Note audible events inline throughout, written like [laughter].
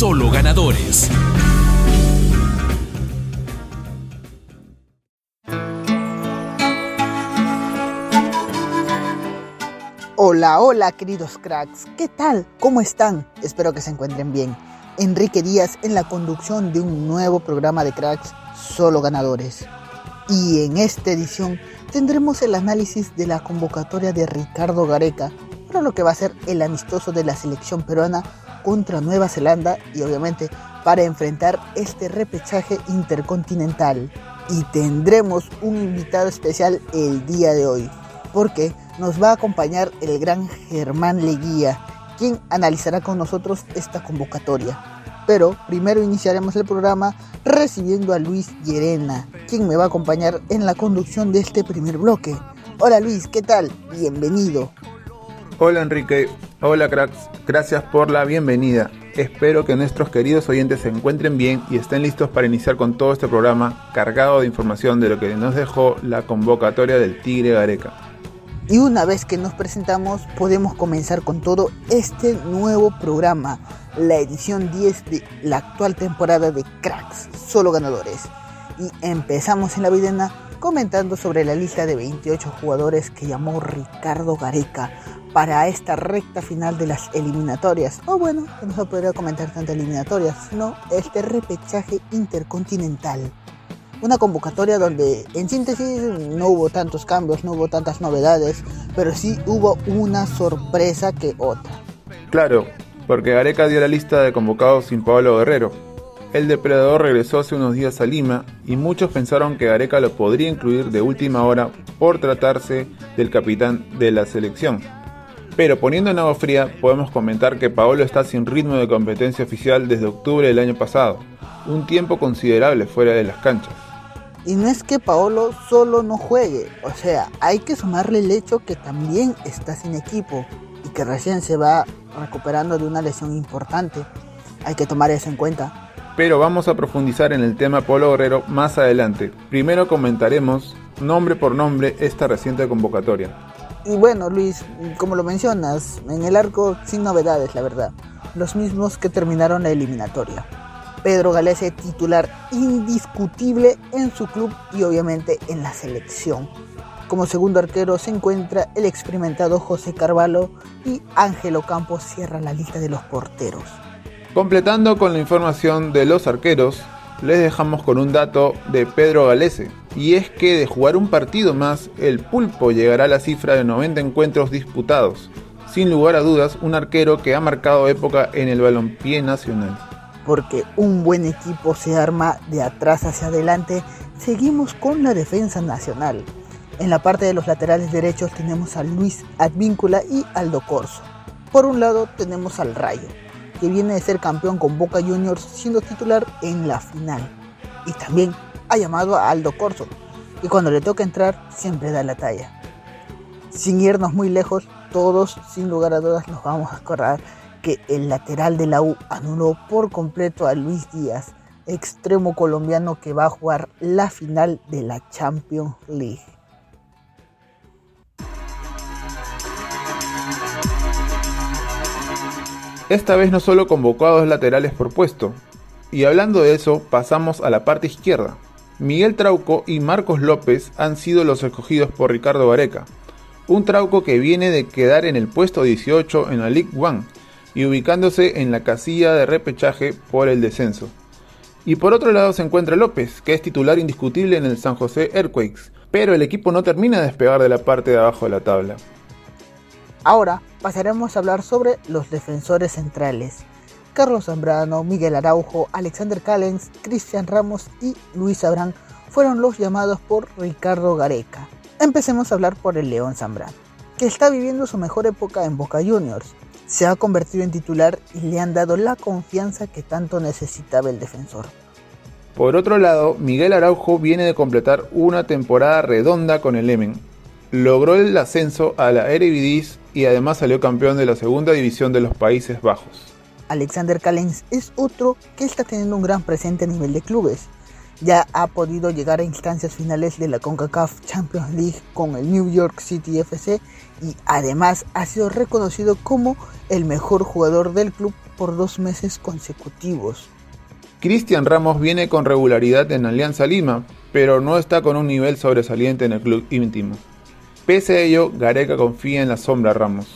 Solo ganadores. Hola, hola queridos cracks, ¿qué tal? ¿Cómo están? Espero que se encuentren bien. Enrique Díaz en la conducción de un nuevo programa de cracks Solo Ganadores. Y en esta edición tendremos el análisis de la convocatoria de Ricardo Gareca para lo que va a ser el amistoso de la selección peruana contra Nueva Zelanda y obviamente para enfrentar este repechaje intercontinental. Y tendremos un invitado especial el día de hoy, porque nos va a acompañar el gran Germán Leguía, quien analizará con nosotros esta convocatoria. Pero primero iniciaremos el programa recibiendo a Luis Llerena, quien me va a acompañar en la conducción de este primer bloque. Hola Luis, ¿qué tal? Bienvenido. Hola Enrique, hola cracks, gracias por la bienvenida. Espero que nuestros queridos oyentes se encuentren bien y estén listos para iniciar con todo este programa cargado de información de lo que nos dejó la convocatoria del Tigre Gareca. Y una vez que nos presentamos, podemos comenzar con todo este nuevo programa, la edición 10 de la actual temporada de Cracks, solo ganadores. Y empezamos en la videna comentando sobre la lista de 28 jugadores que llamó Ricardo Gareca para esta recta final de las eliminatorias. O bueno, no se podría comentar tanto eliminatorias, sino este repechaje intercontinental. Una convocatoria donde en síntesis no hubo tantos cambios, no hubo tantas novedades, pero sí hubo una sorpresa que otra. Claro, porque Gareca dio la lista de convocados sin Pablo Guerrero. El depredador regresó hace unos días a Lima y muchos pensaron que Gareca lo podría incluir de última hora por tratarse del capitán de la selección. Pero poniendo en agua fría, podemos comentar que Paolo está sin ritmo de competencia oficial desde octubre del año pasado, un tiempo considerable fuera de las canchas. Y no es que Paolo solo no juegue, o sea, hay que sumarle el hecho que también está sin equipo y que recién se va recuperando de una lesión importante. Hay que tomar eso en cuenta. Pero vamos a profundizar en el tema Polo Guerrero más adelante. Primero comentaremos nombre por nombre esta reciente convocatoria. Y bueno, Luis, como lo mencionas, en el arco sin novedades, la verdad. Los mismos que terminaron la eliminatoria. Pedro Galese titular indiscutible en su club y obviamente en la selección. Como segundo arquero se encuentra el experimentado José Carvalho y Ángelo Campos cierra la lista de los porteros. Completando con la información de los arqueros, les dejamos con un dato de Pedro Galese, y es que de jugar un partido más, el pulpo llegará a la cifra de 90 encuentros disputados. Sin lugar a dudas, un arquero que ha marcado época en el balompié nacional. Porque un buen equipo se arma de atrás hacia adelante, seguimos con la defensa nacional. En la parte de los laterales derechos tenemos a Luis Advíncula y Aldo Corso. Por un lado tenemos al Rayo, que viene de ser campeón con Boca Juniors siendo titular en la final. Y también ha llamado a Aldo Corso, y cuando le toca entrar siempre da la talla. Sin irnos muy lejos, todos sin lugar a dudas nos vamos a acordar que el lateral de la U anuló por completo a Luis Díaz, extremo colombiano que va a jugar la final de la Champions League. Esta vez no solo convocó a dos laterales por puesto, y hablando de eso pasamos a la parte izquierda. Miguel Trauco y Marcos López han sido los escogidos por Ricardo Vareca, un Trauco que viene de quedar en el puesto 18 en la League One y ubicándose en la casilla de repechaje por el descenso. Y por otro lado se encuentra López, que es titular indiscutible en el San José Earthquakes, pero el equipo no termina de despegar de la parte de abajo de la tabla. Ahora pasaremos a hablar sobre los defensores centrales. Carlos Zambrano, Miguel Araujo, Alexander Callens, Cristian Ramos y Luis Abrán fueron los llamados por Ricardo Gareca. Empecemos a hablar por el León Zambrano, que está viviendo su mejor época en Boca Juniors. se ha convertido en titular y le han dado la confianza que tanto necesitaba el defensor. Por otro lado, Miguel Araujo viene de completar una temporada redonda con el Emen. Logró el ascenso a la Eredivisie y además salió campeón de la segunda división de los Países Bajos. Alexander Callens es otro que está teniendo un gran presente a nivel de clubes. Ya ha podido llegar a instancias finales de la CONCACAF Champions League con el New York City FC y además ha sido reconocido como el mejor jugador del club por dos meses consecutivos. Cristian Ramos viene con regularidad en Alianza Lima, pero no está con un nivel sobresaliente en el club íntimo. Pese a ello, Gareca confía en la sombra Ramos.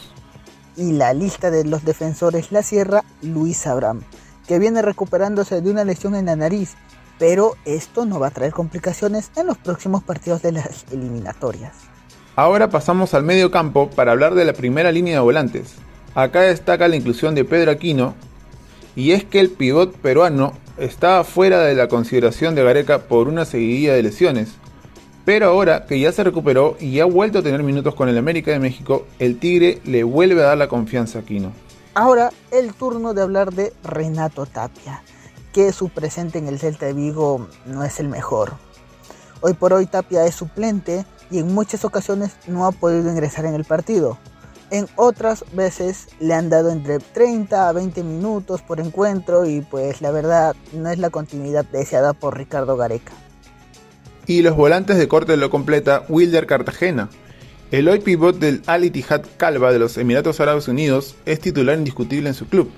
Y la lista de los defensores la cierra Luis Abraham, que viene recuperándose de una lesión en la nariz, pero esto no va a traer complicaciones en los próximos partidos de las eliminatorias. Ahora pasamos al medio campo para hablar de la primera línea de volantes. Acá destaca la inclusión de Pedro Aquino, y es que el pivot peruano estaba fuera de la consideración de Gareca por una seguidilla de lesiones, pero ahora que ya se recuperó y ha vuelto a tener minutos con el América de México, el Tigre le vuelve a dar la confianza a Aquino. Ahora el turno de hablar de Renato Tapia, que su presente en el Celta de Vigo no es el mejor. Hoy por hoy Tapia es suplente y en muchas ocasiones no ha podido ingresar en el partido. En otras veces le han dado entre 30 a 20 minutos por encuentro y pues la verdad no es la continuidad deseada por Ricardo Gareca y los volantes de corte lo completa Wilder Cartagena. El hoy pivot del Al Ittihad Calva de los Emiratos Árabes Unidos es titular indiscutible en su club,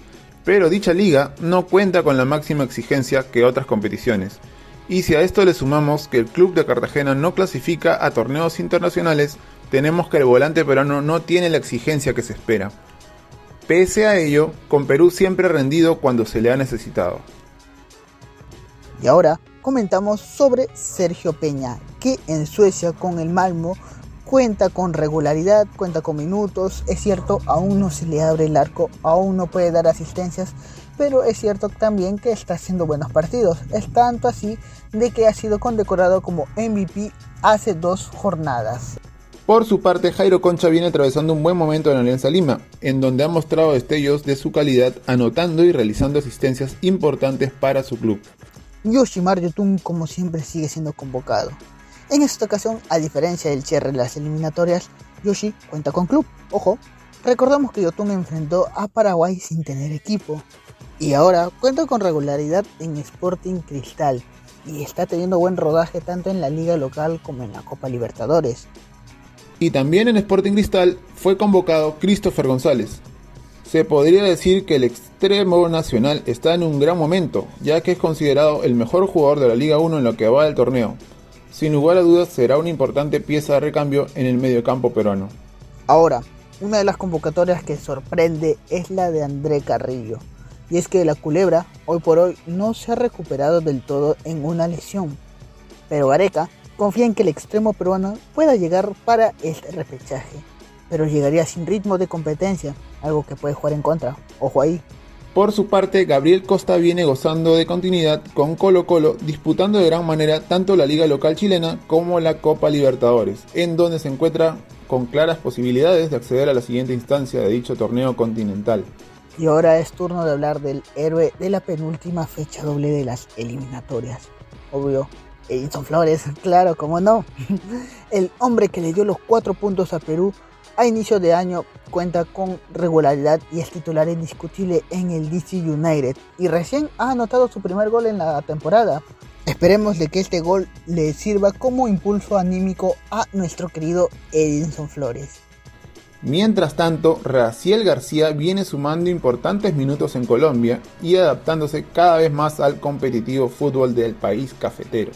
pero dicha liga no cuenta con la máxima exigencia que otras competiciones. Y si a esto le sumamos que el club de Cartagena no clasifica a torneos internacionales, tenemos que el volante peruano no tiene la exigencia que se espera. Pese a ello, con Perú siempre rendido cuando se le ha necesitado. Y ahora comentamos sobre Sergio Peña, que en Suecia con el Malmo cuenta con regularidad, cuenta con minutos, es cierto, aún no se le abre el arco, aún no puede dar asistencias, pero es cierto también que está haciendo buenos partidos, es tanto así de que ha sido condecorado como MVP hace dos jornadas. Por su parte, Jairo Concha viene atravesando un buen momento en Alianza Lima, en donde ha mostrado destellos de su calidad, anotando y realizando asistencias importantes para su club. Yoshimar Yotun como siempre sigue siendo convocado. En esta ocasión, a diferencia del cierre de las eliminatorias, Yoshi cuenta con club. Ojo, recordamos que Yotun enfrentó a Paraguay sin tener equipo. Y ahora cuenta con regularidad en Sporting Cristal y está teniendo buen rodaje tanto en la liga local como en la Copa Libertadores. Y también en Sporting Cristal fue convocado Christopher González, se podría decir que el extremo nacional está en un gran momento, ya que es considerado el mejor jugador de la Liga 1 en lo que va del torneo. Sin lugar a dudas será una importante pieza de recambio en el mediocampo peruano. Ahora, una de las convocatorias que sorprende es la de André Carrillo. Y es que la culebra, hoy por hoy, no se ha recuperado del todo en una lesión. Pero Gareca confía en que el extremo peruano pueda llegar para este repechaje pero llegaría sin ritmo de competencia, algo que puede jugar en contra. Ojo ahí. Por su parte, Gabriel Costa viene gozando de continuidad con Colo Colo, disputando de gran manera tanto la liga local chilena como la Copa Libertadores, en donde se encuentra con claras posibilidades de acceder a la siguiente instancia de dicho torneo continental. Y ahora es turno de hablar del héroe de la penúltima fecha doble de las eliminatorias. Obvio, Edison Flores, [laughs] claro, cómo no. [laughs] El hombre que le dio los cuatro puntos a Perú a inicio de año cuenta con regularidad y es titular indiscutible en el DC United y recién ha anotado su primer gol en la temporada. Esperemos de que este gol le sirva como impulso anímico a nuestro querido Edinson Flores. Mientras tanto, Raciel García viene sumando importantes minutos en Colombia y adaptándose cada vez más al competitivo fútbol del país cafetero.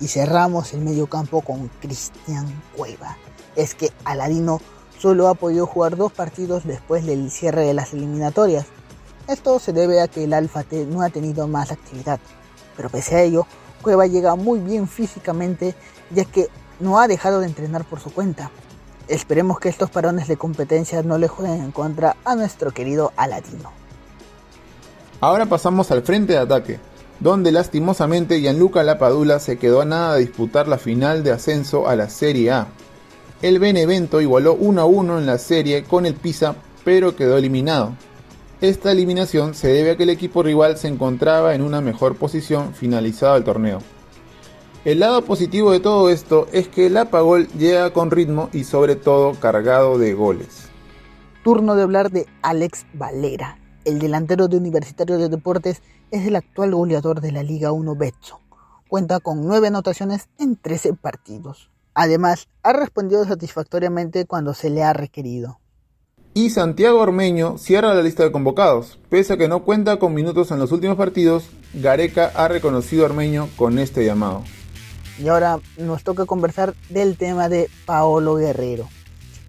Y cerramos el medio campo con Cristian Cueva es que Aladino solo ha podido jugar dos partidos después del cierre de las eliminatorias. Esto se debe a que el Alfa T no ha tenido más actividad, pero pese a ello, Cueva llega muy bien físicamente ya que no ha dejado de entrenar por su cuenta. Esperemos que estos parones de competencia no le jueguen en contra a nuestro querido Aladino. Ahora pasamos al frente de ataque, donde lastimosamente Gianluca Lapadula se quedó a nada de disputar la final de ascenso a la Serie A. El Benevento igualó 1 a 1 en la serie con el Pisa, pero quedó eliminado. Esta eliminación se debe a que el equipo rival se encontraba en una mejor posición finalizado el torneo. El lado positivo de todo esto es que el Apagol llega con ritmo y sobre todo cargado de goles. Turno de hablar de Alex Valera. El delantero de Universitario de Deportes es el actual goleador de la Liga 1 Betso. Cuenta con 9 anotaciones en 13 partidos. Además, ha respondido satisfactoriamente cuando se le ha requerido. Y Santiago Ormeño cierra la lista de convocados. Pese a que no cuenta con minutos en los últimos partidos, Gareca ha reconocido a Ormeño con este llamado. Y ahora nos toca conversar del tema de Paolo Guerrero.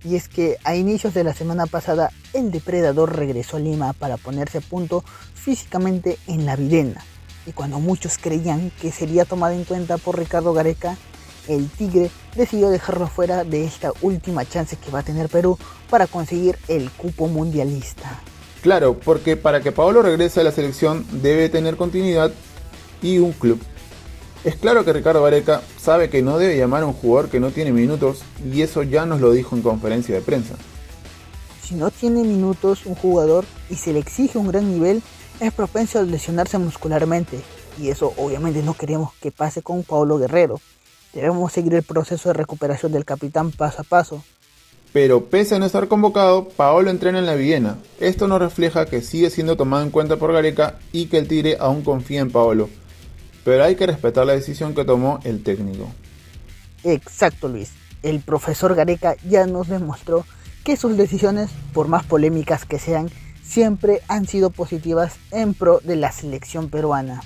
Y es que a inicios de la semana pasada el depredador regresó a Lima para ponerse a punto físicamente en la Videna. Y cuando muchos creían que sería tomado en cuenta por Ricardo Gareca, el Tigre decidió dejarlo fuera de esta última chance que va a tener Perú para conseguir el cupo mundialista. Claro, porque para que Paolo regrese a la selección debe tener continuidad y un club. Es claro que Ricardo Vareca sabe que no debe llamar a un jugador que no tiene minutos y eso ya nos lo dijo en conferencia de prensa. Si no tiene minutos un jugador y se le exige un gran nivel, es propenso a lesionarse muscularmente y eso obviamente no queremos que pase con Paulo Guerrero. Debemos seguir el proceso de recuperación del capitán paso a paso. Pero pese a no estar convocado, Paolo entrena en la Viena. Esto nos refleja que sigue siendo tomado en cuenta por Gareca y que el Tigre aún confía en Paolo. Pero hay que respetar la decisión que tomó el técnico. Exacto, Luis. El profesor Gareca ya nos demostró que sus decisiones, por más polémicas que sean, siempre han sido positivas en pro de la selección peruana.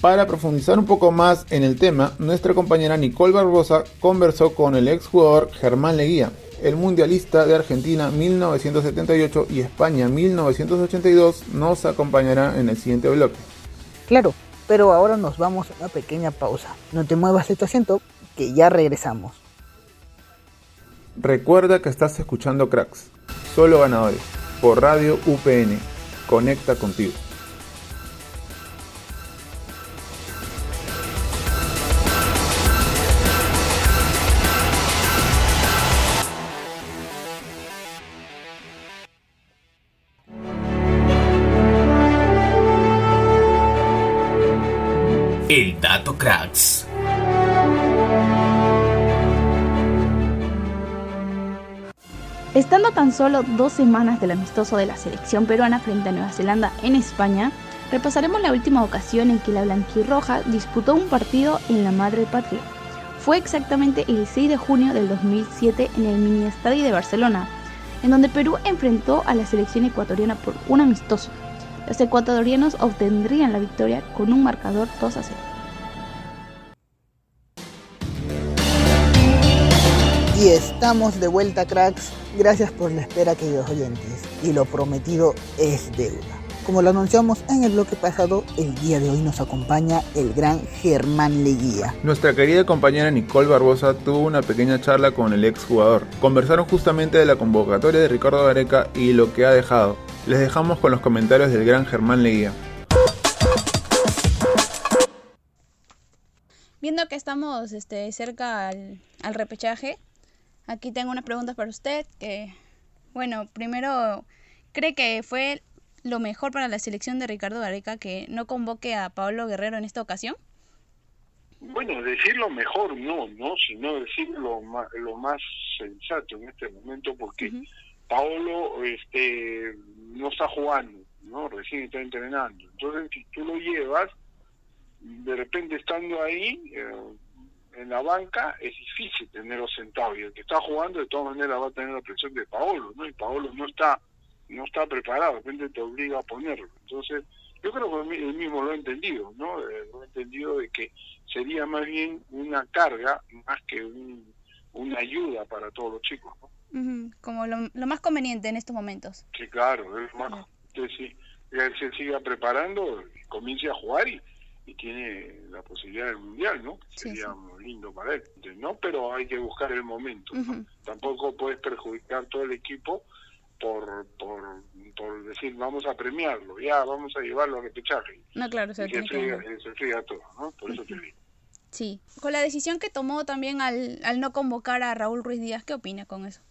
Para profundizar un poco más en el tema, nuestra compañera Nicole Barbosa conversó con el exjugador Germán Leguía, el mundialista de Argentina 1978 y España 1982 nos acompañará en el siguiente bloque. Claro, pero ahora nos vamos a una pequeña pausa. No te muevas de tu asiento, que ya regresamos. Recuerda que estás escuchando Cracks, solo ganadores, por Radio UPN. Conecta contigo. Estando tan solo dos semanas del amistoso de la selección peruana frente a Nueva Zelanda en España, repasaremos la última ocasión en que la blanquirroja disputó un partido en la madre patria. Fue exactamente el 6 de junio del 2007 en el mini estadio de Barcelona, en donde Perú enfrentó a la selección ecuatoriana por un amistoso. Los ecuatorianos obtendrían la victoria con un marcador 2 a 0. Y estamos de vuelta, cracks. Gracias por la espera, queridos oyentes. Y lo prometido es deuda. Como lo anunciamos en el bloque pasado, el día de hoy nos acompaña el gran Germán Leguía. Nuestra querida compañera Nicole Barbosa tuvo una pequeña charla con el exjugador. Conversaron justamente de la convocatoria de Ricardo Gareca y lo que ha dejado. Les dejamos con los comentarios del gran Germán Leguía. Viendo que estamos este, cerca al, al repechaje, aquí tengo unas preguntas para usted. Que, bueno, primero, ¿cree que fue lo mejor para la selección de Ricardo Gareca que no convoque a Pablo Guerrero en esta ocasión? Bueno, decir lo mejor no, ¿no? Sino decir lo más, lo más sensato en este momento porque. Paolo este, no está jugando, ¿no? Recién está entrenando. Entonces, si tú lo llevas, de repente estando ahí, eh, en la banca, es difícil tenerlo sentado. Y el que está jugando, de todas maneras, va a tener la presión de Paolo, ¿no? Y Paolo no está no está preparado, de repente te obliga a ponerlo. Entonces, yo creo que él mismo lo ha entendido, ¿no? Eh, Lo ha entendido de que sería más bien una carga más que un, una ayuda para todos los chicos, ¿no? Como lo, lo más conveniente en estos momentos. Sí, claro, es más, que él se siga preparando, comience a jugar y, y tiene la posibilidad del mundial, ¿no? Sí, Sería lindo para él, ¿no? Pero hay que buscar el momento. Tampoco puedes perjudicar todo el equipo por, por, por decir vamos a premiarlo, ya vamos a llevarlo a repechaje. No, claro, se tiene que friega, se friega todo, ¿no? Por eso te digo. Sí. Con la decisión que tomó también al, al no convocar a Raúl Ruiz Díaz, ¿qué opina con eso?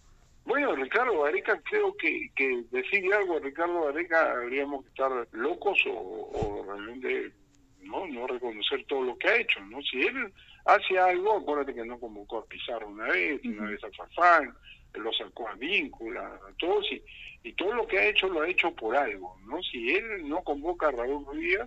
Bueno, Ricardo Gareca, creo que, que decir algo a Ricardo Gareca habríamos que estar locos o, o realmente no no reconocer todo lo que ha hecho, ¿no? Si él hace algo, acuérdate que no convocó a Pizarro una vez, una vez a Farfán, lo sacó a Víncula, a todos, y, y todo lo que ha hecho lo ha hecho por algo, ¿no? Si él no convoca a Raúl Ruiz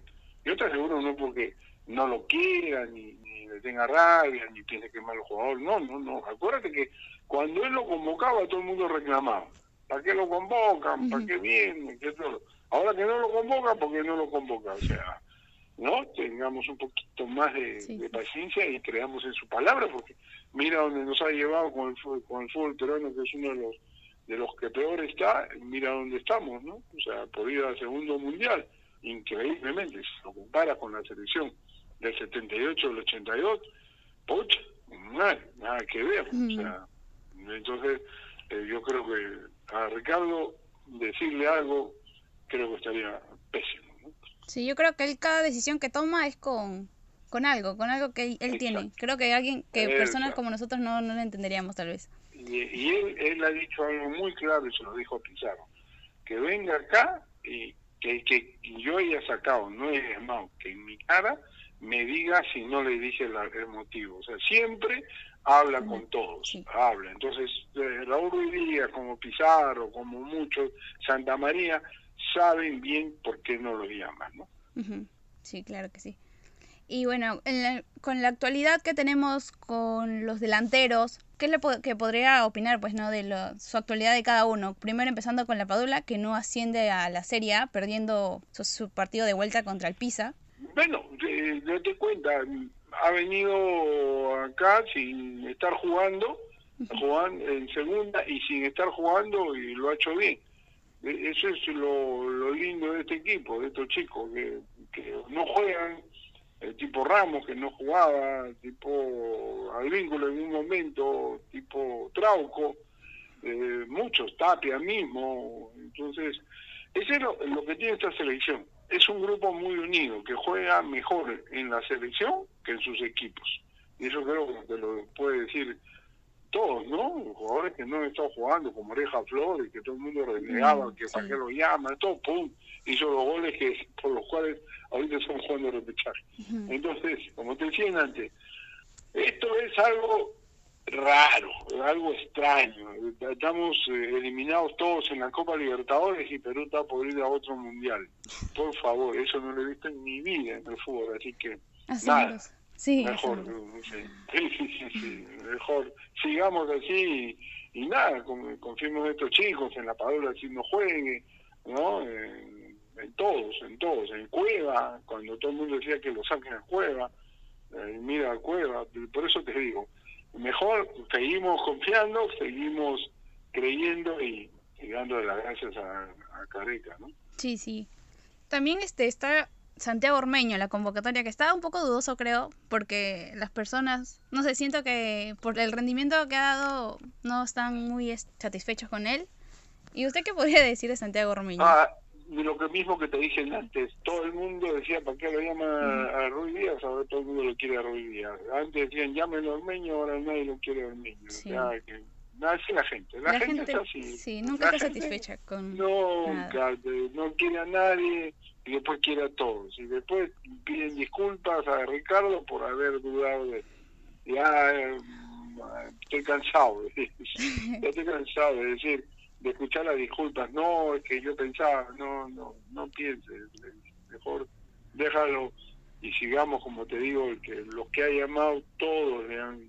yo te aseguro no porque no lo quiera, ni, ni le tenga rabia, ni piense que es malo jugador, no, no, no, acuérdate que cuando él lo convocaba todo el mundo reclamaba, ¿para qué lo convocan? ¿Para qué viene? ¿Qué todo? Ahora que no lo convocan, ¿por qué no lo convoca? O sea, ¿no? Tengamos un poquito más de, Sí. de paciencia y creamos en su palabra, porque mira dónde nos ha llevado con el, con el fútbol peruano, que es uno de los de los que peor está, mira dónde estamos, ¿no? O sea, por ir al segundo mundial, increíblemente, si lo compara con la selección del 78 del 82, pucha, nada, nada que ver, o sea, entonces eh, yo creo que a Ricardo decirle algo, creo que estaría pésimo. Sí, yo creo que él cada decisión que toma es con, con algo, con algo que él, él tiene. Creo que alguien, que Exacto. personas como nosotros no, no lo entenderíamos tal vez. Y, y él, él ha dicho algo muy claro y se lo dijo a Pizarro, que venga acá y que, que yo haya sacado, no he llamado, que en mi cara me diga si no le dije la- el motivo. O sea, siempre habla con todos, Sí. habla. Entonces, eh, Raúl Ruiz Díaz, como Pizarro, como muchos, Santa María, saben bien por qué no lo llaman, ¿no? Sí, claro que sí. Y bueno, en la- con la actualidad que tenemos con los delanteros, ¿qué le po- que podría opinar, pues, no, de lo- su actualidad de cada uno? Primero empezando con la Padula, que no asciende a la Serie A, perdiendo su, su partido de vuelta contra el Pisa. Bueno, date cuenta, ha venido acá sin estar jugando, jugando en segunda y sin estar jugando y lo ha hecho bien. E- Eso es lo, lo lindo de este equipo, de estos chicos, que, no juegan, tipo Ramos que no jugaba, tipo Alvínculo en un momento, tipo Trauco, eh, muchos, Tapia mismo, entonces, eso es lo, lo que tiene esta selección. Es un grupo muy unido, que juega mejor en la selección que en sus equipos. Y eso creo que lo puede decir todos, ¿no? Jugadores que no han estado jugando, como Oreja Flores, que todo el mundo renegaba, Mm, que para qué lo llaman, todo, pum, hizo los goles que por los cuales ahorita están jugando a repechaje. Entonces, como te decía antes, esto es algo raro, algo extraño. Estamos eh, eliminados todos en la Copa Libertadores y Perú está por ir a otro mundial. Por favor, eso no lo he visto en mi vida en el fútbol, así que nada. Asombroso. Sí, Mejor, [laughs] sí, sí, sí, mejor sigamos así y, y nada, con- confiemos en estos chicos, en la Padula así no juegue, ¿no? En, en todos, en todos, en Cueva, cuando todo el mundo decía que lo saquen a Cueva, eh, mira a Cueva, por eso te digo, mejor seguimos confiando, seguimos creyendo y, y dándole las gracias a, a Careca, ¿no? Sí, sí. También este está Santiago Ormeño, la convocatoria, que está un poco dudoso, creo, porque las personas, no sé, siento que por el rendimiento que ha dado no están muy satisfechos con él. ¿Y usted qué podría [laughs] decir de Santiago Ormeño? Ah, lo que mismo que te dije antes, todo el mundo decía, ¿para qué lo llama a Ruiz Díaz? Ahora todo el mundo lo quiere a Ruiz Díaz. Antes decían, llámenlo a Ormeño, ahora nadie lo quiere a Ormeño. Sí. O sea, que, así la gente. La, la gente, gente, está así. sí, La nunca está gente satisfecha con... Nunca, de- no quiere a nadie y después quiere a todos. Y después piden disculpas a Ricardo por haber dudado de... Ya, eh, estoy cansado, [laughs] ya estoy cansado de decir, de escuchar las disculpas. No, es que yo pensaba, no, no, no pienses, mejor déjalo y sigamos, como te digo, que los que ha llamado todos le han,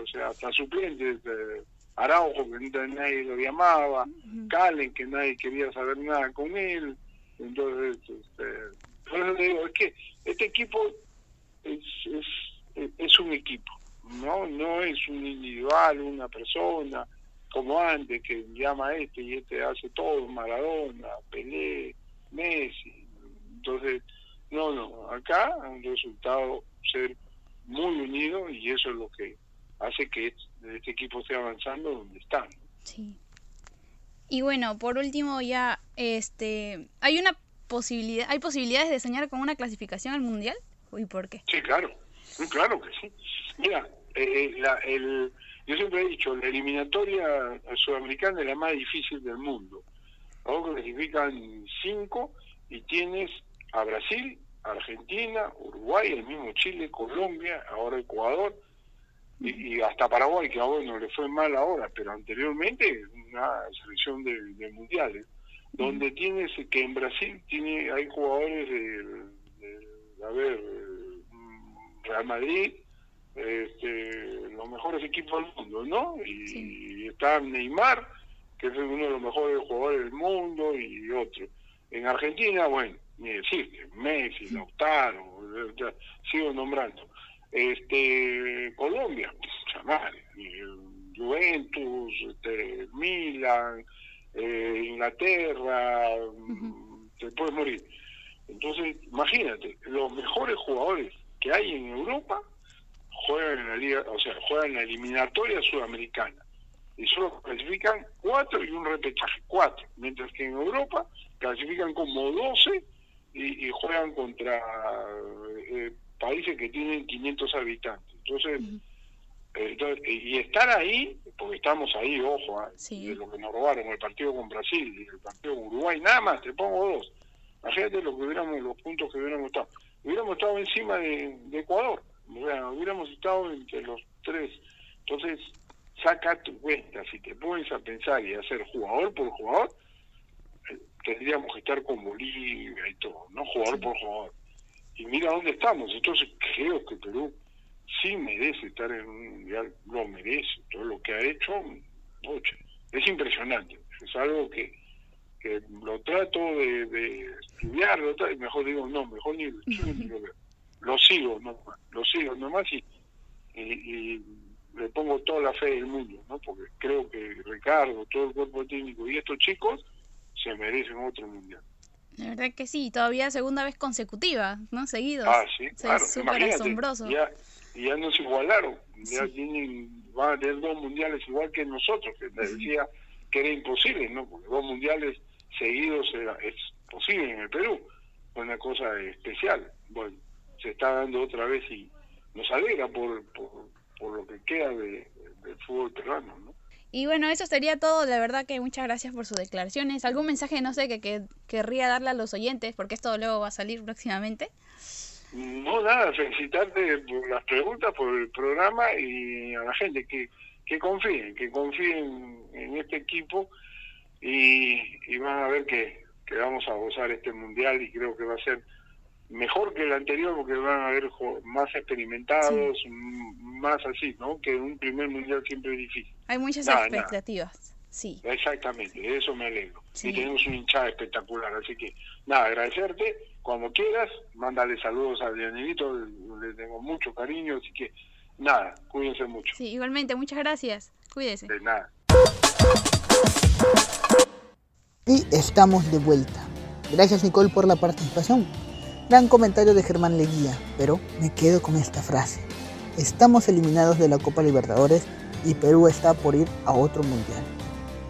o sea, hasta suplentes, eh, Araujo, que nadie lo llamaba, Ujú. Calen, que nadie quería saber nada con él. Entonces, este, por eso digo, es que este equipo es, es, es un equipo, ¿no? No es un individual, una persona, como antes, que llama a este y este hace todo, Maradona, Pelé, Messi. Entonces, no, no, acá han resultado ser muy unidos y eso es lo que hace que este equipo esté avanzando donde está. ¿no? Sí. Y bueno, por último ya, este, hay una posibilidad, hay posibilidades de soñar con una clasificación al mundial. ¿Y por qué? Sí, claro. Claro que sí. Mira, eh, la, el, yo siempre he dicho, la eliminatoria sudamericana es la más difícil del mundo. Ahora clasifican cinco y tienes a Brasil, Argentina, Uruguay, el mismo Chile, Colombia, ahora Ecuador y, hasta Paraguay, que a bueno le fue mal ahora, pero anteriormente una selección de, mundiales, donde tienes que en Brasil tiene hay jugadores de, a ver, Real Madrid, este, los mejores equipos del mundo, ¿no? Y, está Neymar, que es uno de los mejores jugadores del mundo, y otro. En Argentina, bueno, ni decir, Messi, Lautaro, sigo nombrando. Este, Colombia, Juventus, este, Milan, eh, Inglaterra, te puedes morir. Entonces, imagínate, los mejores jugadores que hay en Europa juegan en la liga, o sea, juegan en la eliminatoria sudamericana y solo clasifican cuatro y un repechaje, cuatro, mientras que en Europa clasifican como doce y, juegan contra eh, países que tienen 500 habitantes. Entonces, eh, y estar ahí, porque estamos ahí, ojo, ¿ah? de lo que nos robaron, el partido con Brasil y el partido con Uruguay, nada más, te pongo dos. Imagínate lo que hubiéramos, los puntos que hubiéramos estado. Hubiéramos estado encima de, Ecuador, hubiéramos estado entre los tres. Entonces, saca tu cuenta, si te pones a pensar y hacer jugador por jugador, tendríamos que estar con Bolivia y todo, ¿no? Jugador por jugador. Y mira dónde estamos. Entonces, creo que Perú sí merece estar en un mundial, lo merece. Todo lo que ha hecho, es impresionante. Es algo que, que lo trato de, estudiar, mejor digo, no, mejor ni lo [laughs] estudio, lo, sigo, no, lo sigo nomás y, y, le pongo toda la fe del mundo, ¿no? Porque creo que Ricardo, todo el cuerpo técnico y estos chicos se merecen otro mundial. La verdad que sí, todavía segunda vez consecutiva, ¿no? Seguidos. Ah, sí, claro. Súper asombroso. Ya, ya nos igualaron, ya tienen, van a tener dos mundiales igual que nosotros, que les decía que era imposible, ¿no? Porque dos mundiales seguidos es posible en el Perú, una cosa especial. Bueno, se está dando otra vez y nos alegra por, por, lo que queda de, del fútbol peruano, ¿no? Y bueno, eso sería todo. La verdad que muchas gracias por sus declaraciones. ¿Algún mensaje, no sé, que, que querría darle a los oyentes? Porque esto luego va a salir próximamente. No, nada, felicitarte por las preguntas, por el programa y a la gente que, que confíen, que confíen en este equipo y, y van a ver que, que vamos a gozar este mundial y creo que va a ser mejor que el anterior porque van a haber más experimentados, más así, ¿no? Que un primer mundial siempre es difícil. Hay muchas expectativas, sí. Exactamente, de eso me alegro. Y tenemos un hinchada espectacular, así que nada, agradecerte. Cuando quieras, mándale saludos a Danielito, le tengo mucho cariño, así que nada, cuídense mucho. Sí, igualmente, muchas gracias. Cuídese. De nada. Y estamos de vuelta. Gracias Nicole por la participación. Gran comentario de Germán Leguía, pero me quedo con esta frase. Estamos eliminados de la Copa Libertadores y Perú está por ir a otro mundial.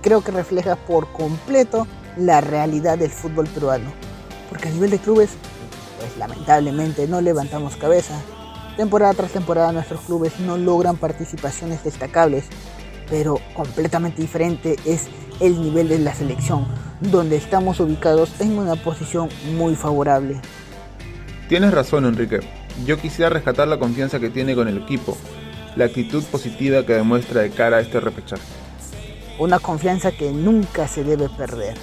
Creo que refleja por completo la realidad del fútbol peruano, porque a nivel de clubes, pues lamentablemente no levantamos cabeza. Temporada tras temporada nuestros clubes no logran participaciones destacables, pero completamente diferente es el nivel de la selección, donde estamos ubicados en una posición muy favorable. Tienes razón, Enrique. Yo quisiera rescatar la confianza que tiene con el equipo, la actitud positiva que demuestra de cara a este repechaje. Una confianza que nunca se debe perder.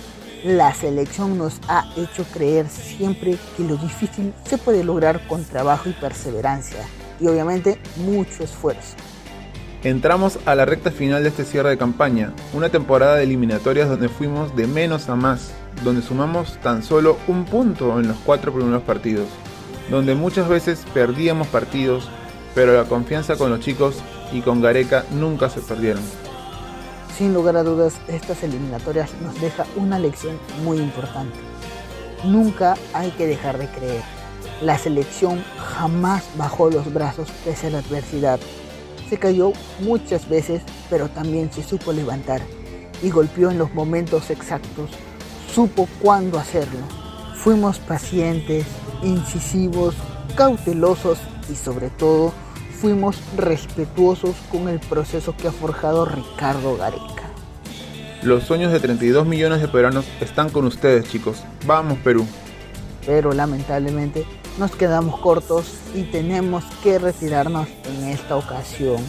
La selección nos ha hecho creer siempre que lo difícil se puede lograr con trabajo y perseverancia y obviamente mucho esfuerzo. Entramos a la recta final de este cierre de campaña, una temporada de eliminatorias donde fuimos de menos a más, donde sumamos tan solo un punto en los cuatro primeros partidos donde muchas veces perdíamos partidos, pero la confianza con los chicos y con Gareca nunca se perdieron. Sin lugar a dudas, estas eliminatorias nos deja una lección muy importante. Nunca hay que dejar de creer. La selección jamás bajó los brazos pese a la adversidad. Se cayó muchas veces, pero también se supo levantar y golpeó en los momentos exactos. Supo cuándo hacerlo. Fuimos pacientes, incisivos, cautelosos y sobre todo fuimos respetuosos con el proceso que ha forjado Ricardo Gareca. Los sueños de 32 millones de peruanos están con ustedes, chicos. Vamos, Perú. Pero lamentablemente nos quedamos cortos y tenemos que retirarnos en esta ocasión.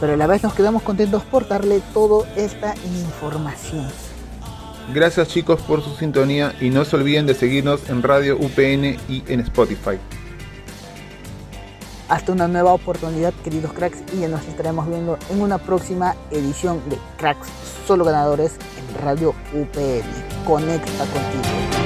Pero a la vez nos quedamos contentos por darle toda esta información. Gracias chicos por su sintonía y no se olviden de seguirnos en Radio UPN y en Spotify. Hasta una nueva oportunidad, queridos cracks, y ya nos estaremos viendo en una próxima edición de Cracks Solo Ganadores en Radio UPN. Conecta contigo.